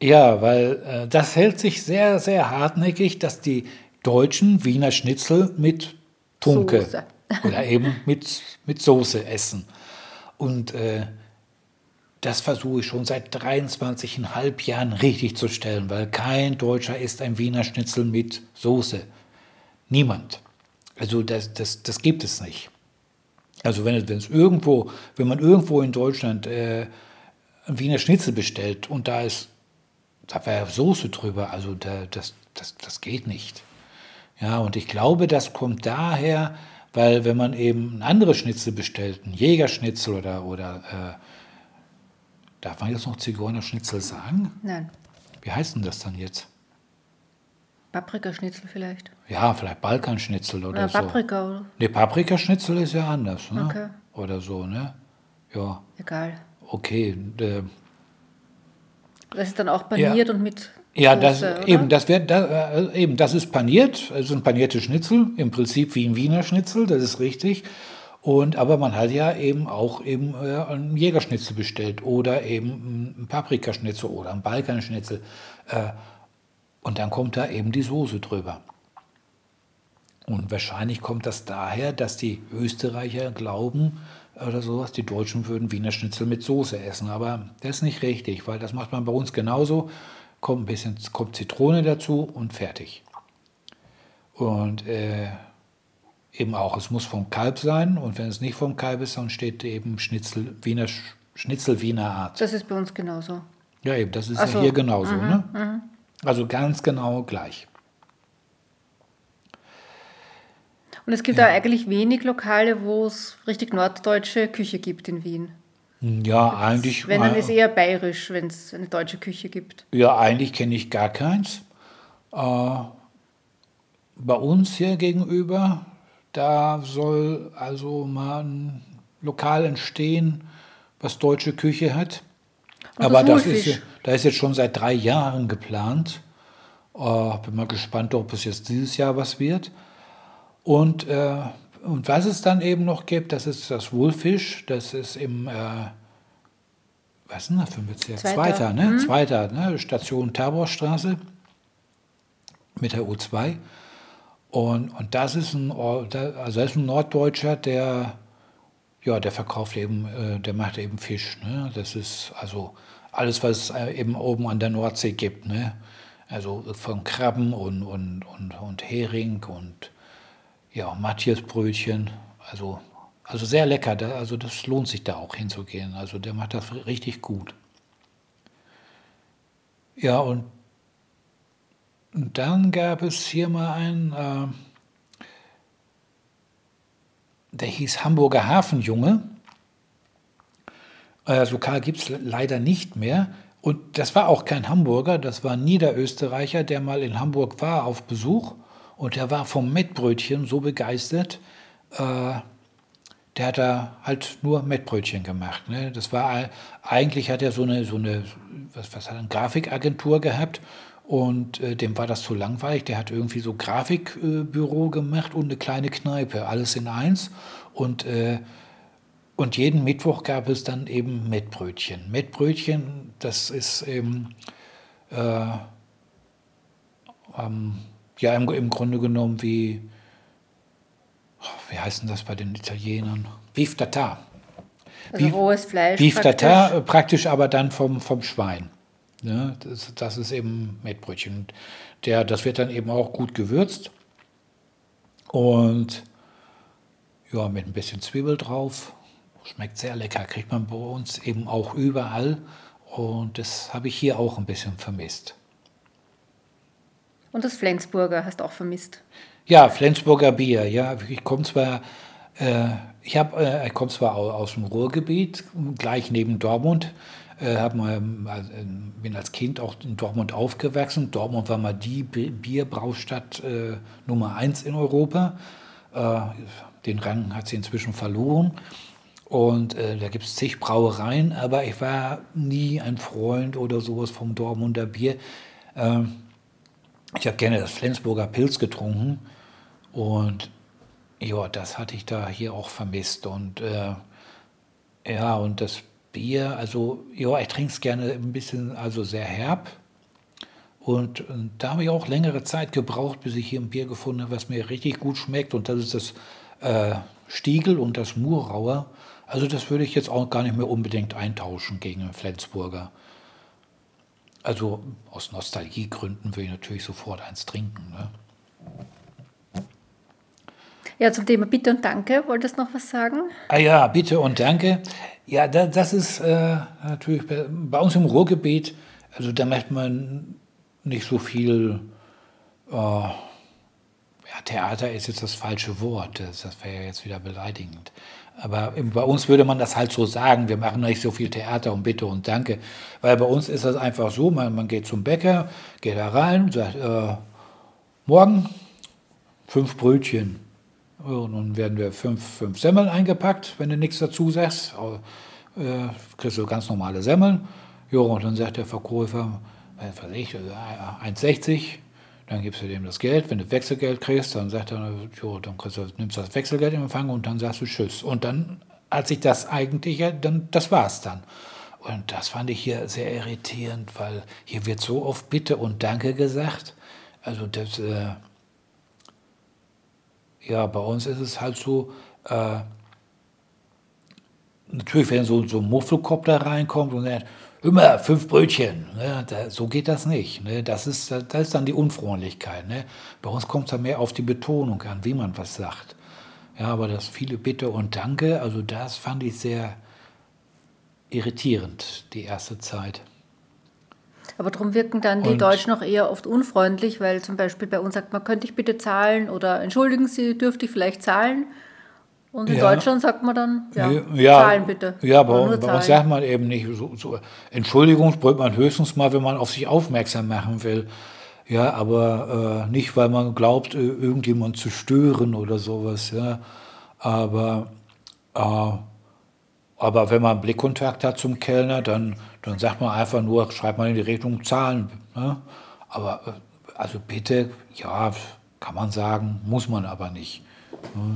S2: Ja, weil äh, das hält sich sehr, sehr hartnäckig, dass die Deutschen Wiener Schnitzel mit Tunke
S1: Soße.
S2: oder eben mit, mit Soße essen. Und äh, das versuche ich schon seit 23,5 Jahren richtig zu stellen, weil kein Deutscher isst ein Wiener Schnitzel mit Soße. Niemand. Also das, das, das gibt es nicht. Also wenn es, irgendwo, wenn man irgendwo in Deutschland äh, ein Wiener Schnitzel bestellt und da ist, da wäre Soße drüber, also da, das, das, das geht nicht. Ja, und ich glaube, das kommt daher, weil wenn man eben ein anderes Schnitzel bestellt, ein Jägerschnitzel oder, oder äh, darf man jetzt noch Zigeunerschnitzel sagen?
S1: Nein,
S2: Wie heißt denn das dann jetzt?
S1: Paprikaschnitzel vielleicht.
S2: Ja, vielleicht Balkanschnitzel oder
S1: Oder
S2: so.
S1: Paprika oder
S2: Ne, Paprikaschnitzel ist ja anders, ne?
S1: Okay.
S2: Oder so, ne? Ja,
S1: egal.
S2: okay. Äh,
S1: Das ist dann auch paniert und mit
S2: Ja,
S1: Soße,
S2: das,
S1: oder?
S2: eben, das wär, da, äh, eben, das ist paniert, also ein paniertes Schnitzel, im Prinzip wie ein Wiener Schnitzel, das ist richtig. Und, aber man hat ja eben auch eben äh, einen Jägerschnitzel bestellt oder eben ein Paprikaschnitzel oder ein Balkanschnitzel. Äh, und dann kommt da eben die Soße drüber. Und wahrscheinlich kommt das daher, dass die Österreicher glauben oder sowas, die Deutschen würden Wiener Schnitzel mit Soße essen. Aber das ist nicht richtig, weil das macht man bei uns genauso. Kommt ein bisschen kommt Zitrone dazu und fertig. Und äh, eben auch, es muss vom Kalb sein. Und wenn es nicht vom Kalb ist, dann steht eben Schnitzel Wiener, Schnitzel Wiener Art.
S1: Das ist bei uns genauso.
S2: Ja, eben, das ist Ach ja hier genauso. Mhm, ne? Mhm. Also ganz genau gleich.
S1: Und es gibt ja. eigentlich wenig Lokale, wo es richtig norddeutsche Küche gibt in Wien.
S2: Ja, das, eigentlich.
S1: Wenn, dann ist eher bayerisch, wenn es eine deutsche Küche gibt.
S2: Ja, eigentlich kenne ich gar keins. Äh, bei uns hier gegenüber, da soll also mal ein Lokal entstehen, was deutsche Küche hat. Aber das ist, da ist jetzt schon seit drei Jahren geplant. Äh, bin mal gespannt, ob es jetzt dieses Jahr was wird. Und, äh, und was es dann eben noch gibt, das ist das Wohlfisch. Das ist im, äh, was ist denn da für ein Bezirk? Zweiter, Zweiter ne? Mhm. Zweiter, ne? Station Taborstraße mit der U2. Und, und das ist ein, also das ist ein Norddeutscher, der, ja, der verkauft eben, äh, der macht eben Fisch. Ne? Das ist also alles, was es äh, eben oben an der Nordsee gibt. Ne? Also von Krabben und, und, und, und Hering und ja, Matthias-Brötchen. Also, also sehr lecker. Da, also das lohnt sich da auch hinzugehen. Also der macht das richtig gut. Ja, und dann gab es hier mal einen, äh, der hieß Hamburger Hafenjunge. Äh, das Lokal gibt es leider nicht mehr. Und das war auch kein Hamburger, das war ein Niederösterreicher, der mal in Hamburg war auf Besuch. Und der war vom Mettbrötchen so begeistert, äh, der hat da halt nur Mettbrötchen gemacht. Ne? Das war eigentlich hat er so eine so eine was, was hat eine Grafikagentur gehabt und äh, dem war das zu langweilig. Der hat irgendwie so Grafikbüro äh, gemacht und eine kleine Kneipe, alles in eins. Und, äh, und jeden Mittwoch gab es dann eben Mettbrötchen. Mettbrötchen, das ist eben, äh, ähm, ja, im, im Grunde genommen wie, wie heißt denn das bei den Italienern? Beef Tartar.
S1: Also Beef, rohes Fleisch.
S2: Beef praktisch. Tartar, praktisch aber dann vom, vom Schwein. Ne? Das, das ist eben Mettbrötchen. Der, das wird dann eben auch gut gewürzt und ja, mit ein bisschen Zwiebel drauf. Schmeckt sehr lecker, kriegt man bei uns eben auch überall und das habe ich hier auch ein bisschen vermisst.
S1: Und das Flensburger hast du auch vermisst?
S2: Ja, Flensburger Bier. Ja, ich komme zwar, äh, ich habe, äh, ich komme zwar aus dem Ruhrgebiet, gleich neben Dortmund. Äh, hab mal, also, bin als Kind auch in Dortmund aufgewachsen. Dortmund war mal die Bierbraustadt äh, Nummer eins in Europa. Äh, den Rang hat sie inzwischen verloren. Und äh, da gibt es zig Brauereien, aber ich war nie ein Freund oder sowas vom Dortmunder Bier. Ähm, ich habe gerne das Flensburger Pilz getrunken und ja, das hatte ich da hier auch vermisst. Und äh, ja, und das Bier, also ja, ich trinke es gerne ein bisschen, also sehr herb. Und, und da habe ich auch längere Zeit gebraucht, bis ich hier ein Bier gefunden habe, was mir richtig gut schmeckt. Und das ist das äh, Stiegel und das Murauer. Also das würde ich jetzt auch gar nicht mehr unbedingt eintauschen gegen Flensburger. Also aus Nostalgiegründen will ich natürlich sofort eins trinken. Ne?
S1: Ja, zum Thema Bitte und Danke, wolltest du noch was sagen?
S2: Ah ja, Bitte und Danke. Ja, das ist äh, natürlich bei, bei, uns im Ruhrgebiet, also da merkt man nicht so viel, äh, ja, Theater ist jetzt das falsche Wort, das, das wäre ja jetzt wieder beleidigend. Aber bei uns würde man das halt so sagen, wir machen nicht so viel Theater und Bitte und Danke, weil bei uns ist das einfach so, man, man geht zum Bäcker, geht da rein, sagt, äh, morgen fünf Brötchen, und nun werden wir fünf, fünf Semmeln eingepackt, wenn du nichts dazu sagst. Äh, kriegst du ganz normale Semmeln. Jo, und dann sagt der Verkäufer, was weiß ich, 1,60. Dann gibst du dem das Geld. Wenn du Wechselgeld kriegst, dann sagt er, jo, dann du, nimmst du das Wechselgeld in Empfang und dann sagst du Tschüss. Und dann hat sich das eigentlich, dann, das war's dann. Und das fand ich hier sehr irritierend, weil hier wird so oft Bitte und Danke gesagt. Also das, äh, ja, bei uns ist es halt so, äh, natürlich, wenn so, so ein Muffelkopf da reinkommt und sagt, immer fünf Brötchen, ne, da, so geht das nicht. Ne, das, ist, das ist dann die Unfreundlichkeit. Ne. Bei uns kommt es dann mehr auf die Betonung an, wie man was sagt. Ja, aber das viele Bitte und Danke, also das fand ich sehr irritierend, die erste Zeit.
S1: Aber darum wirken dann die und Deutschen auch eher oft unfreundlich, weil zum Beispiel bei uns sagt man, könnte ich bitte zahlen oder entschuldigen Sie, dürfte ich vielleicht zahlen? Und in ja. Deutschland sagt man dann, ja, ja zahlen bitte.
S2: Ja, aber bei uns sagt man eben nicht so, so. Entschuldigung braucht man höchstens mal, wenn man auf sich aufmerksam machen will. Ja, aber äh, nicht, weil man glaubt, irgendjemand zu stören oder sowas. Ja. Aber, äh, aber wenn man Blickkontakt hat zum Kellner, dann, dann sagt man einfach nur, schreibt man in die Rechnung Zahlen. Ne? Aber äh, also bitte, ja, kann man sagen, muss man aber nicht.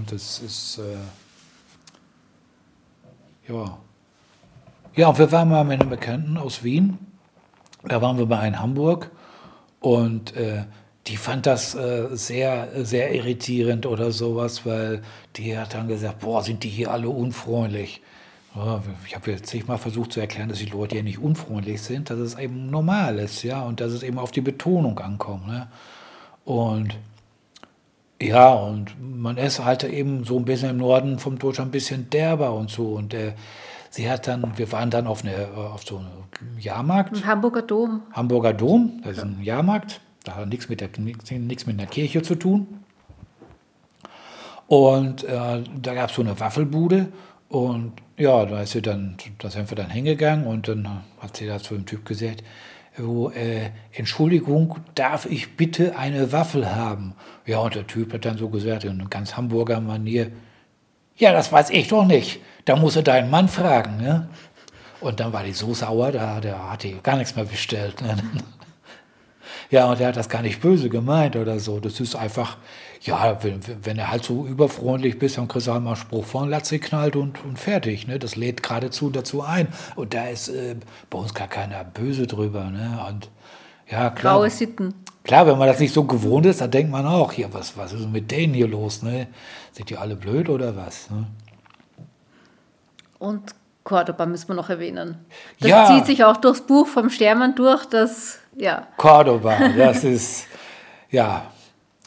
S2: Das ist, äh, ja. Ja, wir waren mal mit einem Bekannten aus Wien. Da waren wir bei in Hamburg und äh, die fand das äh, sehr, sehr irritierend oder sowas, weil die hat dann gesagt, boah, sind die hier alle unfreundlich. Ja, ich habe jetzt zigmal versucht zu erklären, dass die Leute ja nicht unfreundlich sind, dass es eben normal ist, ja, und dass es eben auf die Betonung ankommt. Ne? Und ja, und man ist halt eben so ein bisschen im Norden vom Deutschland ein bisschen derber und so. Und äh, sie hat dann, wir waren dann auf, eine, auf so einem Jahrmarkt.
S1: Ein Hamburger Dom.
S2: Hamburger Dom, das ist ein Jahrmarkt. Da hat nichts mit, der, nichts mit der Kirche zu tun. Und äh, da gab es so eine Waffelbude. Und ja, da ist sie dann, da sind wir dann hingegangen und dann hat sie da zu dem Typ gesagt, wo, äh, Entschuldigung, darf ich bitte eine Waffel haben? Ja, und der Typ hat dann so gesagt, in ganz Hamburger Manier, ja, das weiß ich doch nicht. Da muss er deinen Mann fragen. Ne? Und dann war die so sauer, da, da hat die gar nichts mehr bestellt. Ne? Ja, und er hat das gar nicht böse gemeint oder so. Das ist einfach, ja, wenn, wenn er halt so überfreundlich bist, dann kriegst du halt mal einen Spruch von Latze knallt und, und fertig. Ne? Das lädt geradezu dazu ein. Und da ist äh, bei uns gar keiner böse drüber. Ne? Und ja, klar.
S1: Graue Sitten.
S2: Klar, wenn man das nicht so gewohnt ist, dann denkt man auch, hier, was, was ist mit denen hier los? Ne? Sind die alle blöd oder was? Ne?
S1: Und Cordoba müssen wir noch erwähnen. Das ja. zieht sich auch durchs Buch vom Stermann durch, dass, ja.
S2: Cordoba, das ist, ja.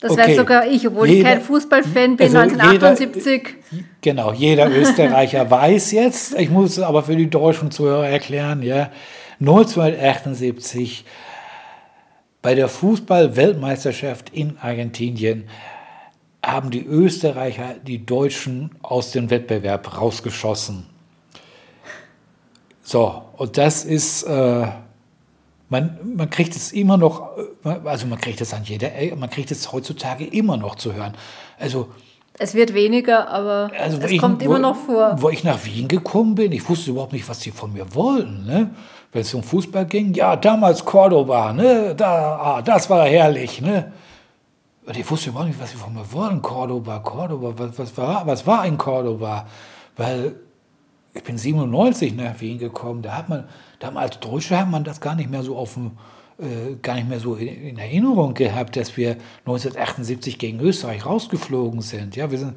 S1: Das okay. weiß sogar ich, obwohl jeder, ich kein Fußballfan bin, also 1978.
S2: Jeder, genau, jeder Österreicher weiß jetzt, ich muss es aber für die deutschen Zuhörer erklären, ja, 1978 bei der Fußball-Weltmeisterschaft in Argentinien haben die Österreicher die Deutschen aus dem Wettbewerb rausgeschossen. So, und das ist, äh, man, man kriegt es immer noch, äh, also man kriegt es an jeder, man kriegt es heutzutage immer noch zu hören. Also,
S1: es wird weniger, aber also es ich, kommt immer noch vor.
S2: Wo ich nach Wien gekommen bin, ich wusste überhaupt nicht, was sie von mir wollten. Ne? Wenn es um Fußball ging, ja, damals Cordoba, ne? da, ah, das war herrlich. Ne? Und ich wusste überhaupt nicht, was sie von mir wollen. Cordoba, Cordoba, was, was, war, was war ein Cordoba? Weil ich bin 97 nach Wien gekommen, da hat man, damals als Deutsche hat man das gar nicht mehr so auf dem, äh, gar nicht mehr so in, in, Erinnerung gehabt, dass wir 1978 gegen Österreich rausgeflogen sind. Ja, wir sind,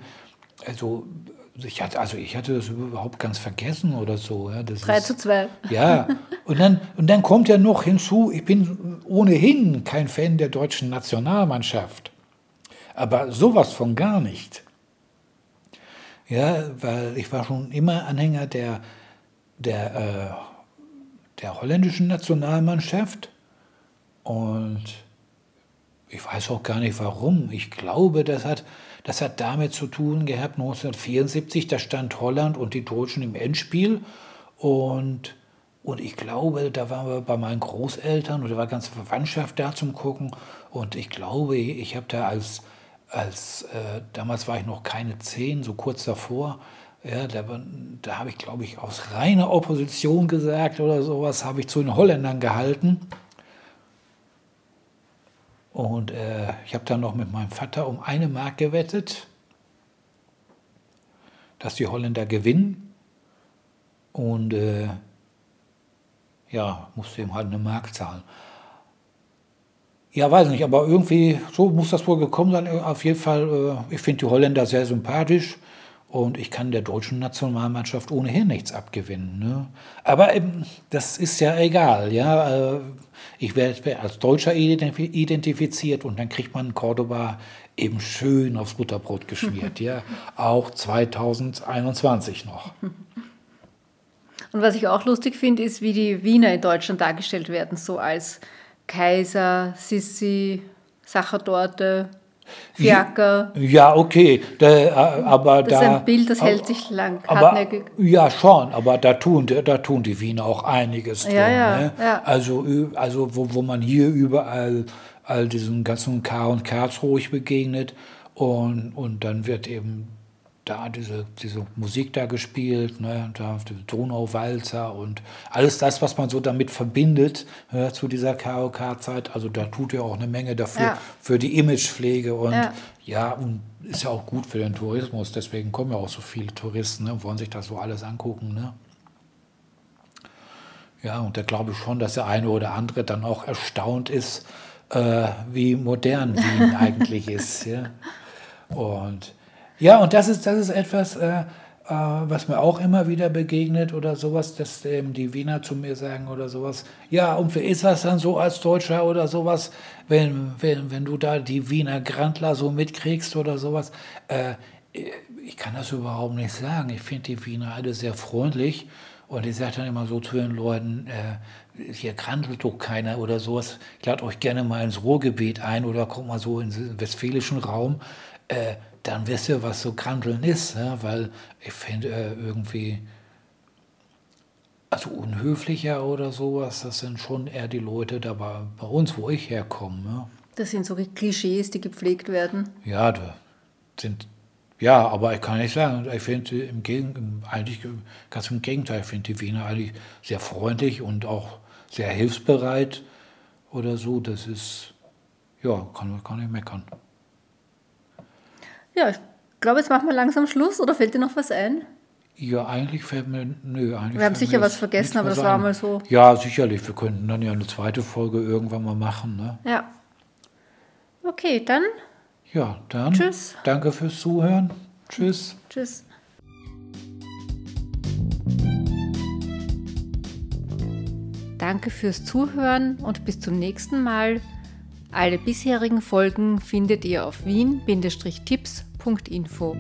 S2: also ich hatte, also ich hatte das überhaupt ganz vergessen oder so. Ja, das
S1: 3 zu 2.
S2: Ja, und dann, und dann kommt ja noch hinzu, ich bin ohnehin kein Fan der deutschen Nationalmannschaft. Aber sowas von gar nicht. Ja, weil ich war schon immer Anhänger der, der, äh, der holländischen Nationalmannschaft. Und ich weiß auch gar nicht warum. Ich glaube, das hat, das hat damit zu tun gehabt, 1974, da stand Holland und die Deutschen im Endspiel. Und, und ich glaube, da waren wir bei meinen Großeltern oder war ganze Verwandtschaft da zum Gucken. Und ich glaube, ich habe da als als äh, damals war ich noch keine zehn, so kurz davor. Ja, da, da habe ich, glaube ich, aus reiner Opposition gesagt oder sowas, habe ich zu den Holländern gehalten. Und äh, ich habe dann noch mit meinem Vater um eine Mark gewettet, dass die Holländer gewinnen. Und äh, ja, musste ihm halt eine Mark zahlen. Ja, weiß nicht, aber irgendwie, so muss das wohl gekommen sein. Auf jeden Fall, äh, ich finde die Holländer sehr sympathisch und ich kann der deutschen Nationalmannschaft ohnehin nichts abgewinnen. Ne? Aber ähm, das ist ja egal, ja. Äh, ich werde als Deutscher identifiziert und dann kriegt man Cordoba eben schön aufs Butterbrot geschmiert, ja. Auch 2021 noch.
S1: Und was ich auch lustig finde, ist, wie die Wiener in Deutschland dargestellt werden, so als Kaiser, Sissi, Sachertorte, Fiaker.
S2: Ja, okay, da, äh, aber
S1: das
S2: da...
S1: ist ein Bild, das hält sich lang,
S2: aber,
S1: hartnäckig.
S2: Ja, schon, aber da tun, da tun die Wiener auch einiges drin.
S1: Ja, ja,
S2: ne?
S1: ja.
S2: Also, also wo, wo man hier überall all diesen ganzen K und Kerz ruhig begegnet und, und dann wird eben da diese, diese Musik da gespielt, ne, da Donauwalzer und alles das, was man so damit verbindet ja, zu dieser KOK-Zeit. Also da tut er auch eine Menge dafür,
S1: Ja.
S2: für die Imagepflege und
S1: Ja.
S2: ja. und ist ja auch gut für den Tourismus. Deswegen kommen ja auch so viele Touristen ne, und wollen sich das so alles angucken. Ne? Ja, und da glaube ich schon, dass der eine oder andere dann auch erstaunt ist, äh, wie modern Wien eigentlich ist. Ja? Und ja, und das ist, das ist etwas, äh, äh, was mir auch immer wieder begegnet oder sowas, dass ähm, die Wiener zu mir sagen oder sowas, ja, und wie ist das dann so als Deutscher oder sowas, wenn, wenn, wenn du da die Wiener Grandler so mitkriegst oder sowas? Äh, ich kann das überhaupt nicht sagen. Ich finde die Wiener alle sehr freundlich. Und ich sage dann immer so zu den Leuten, äh, hier grandelt doch keiner oder sowas. Ich lade euch gerne mal ins Ruhrgebiet ein oder kommt mal so in den westfälischen Raum. Äh, dann wisst ihr, was so Grandeln ist. Ne? Weil ich finde äh, irgendwie, also unhöflicher oder sowas, das sind schon eher die Leute da bei, bei uns, wo ich herkomme. Ne?
S1: Das sind so Klischees, die gepflegt werden.
S2: Ja, da sind, ja, aber ich kann nicht sagen, ich finde im Gegen, im- eigentlich ganz im Gegenteil, ich finde die Wiener eigentlich sehr freundlich und auch sehr hilfsbereit oder so. Das ist, ja, kann, kann ich meckern.
S1: Ja, ich glaube, jetzt machen wir langsam Schluss. Oder fällt dir noch was ein?
S2: Ja, eigentlich fällt mir, nö, eigentlich
S1: Wir haben sicher was vergessen, aber das war mal so.
S2: Ja, sicherlich. Wir könnten dann ja eine zweite Folge irgendwann mal machen. Ne?
S1: Ja. Okay, dann
S2: Ja, dann.
S1: Tschüss.
S2: Danke fürs Zuhören. Tschüss.
S1: tschüss. Danke fürs Zuhören und bis zum nächsten Mal. Alle bisherigen Folgen findet ihr auf wien-tipps.info.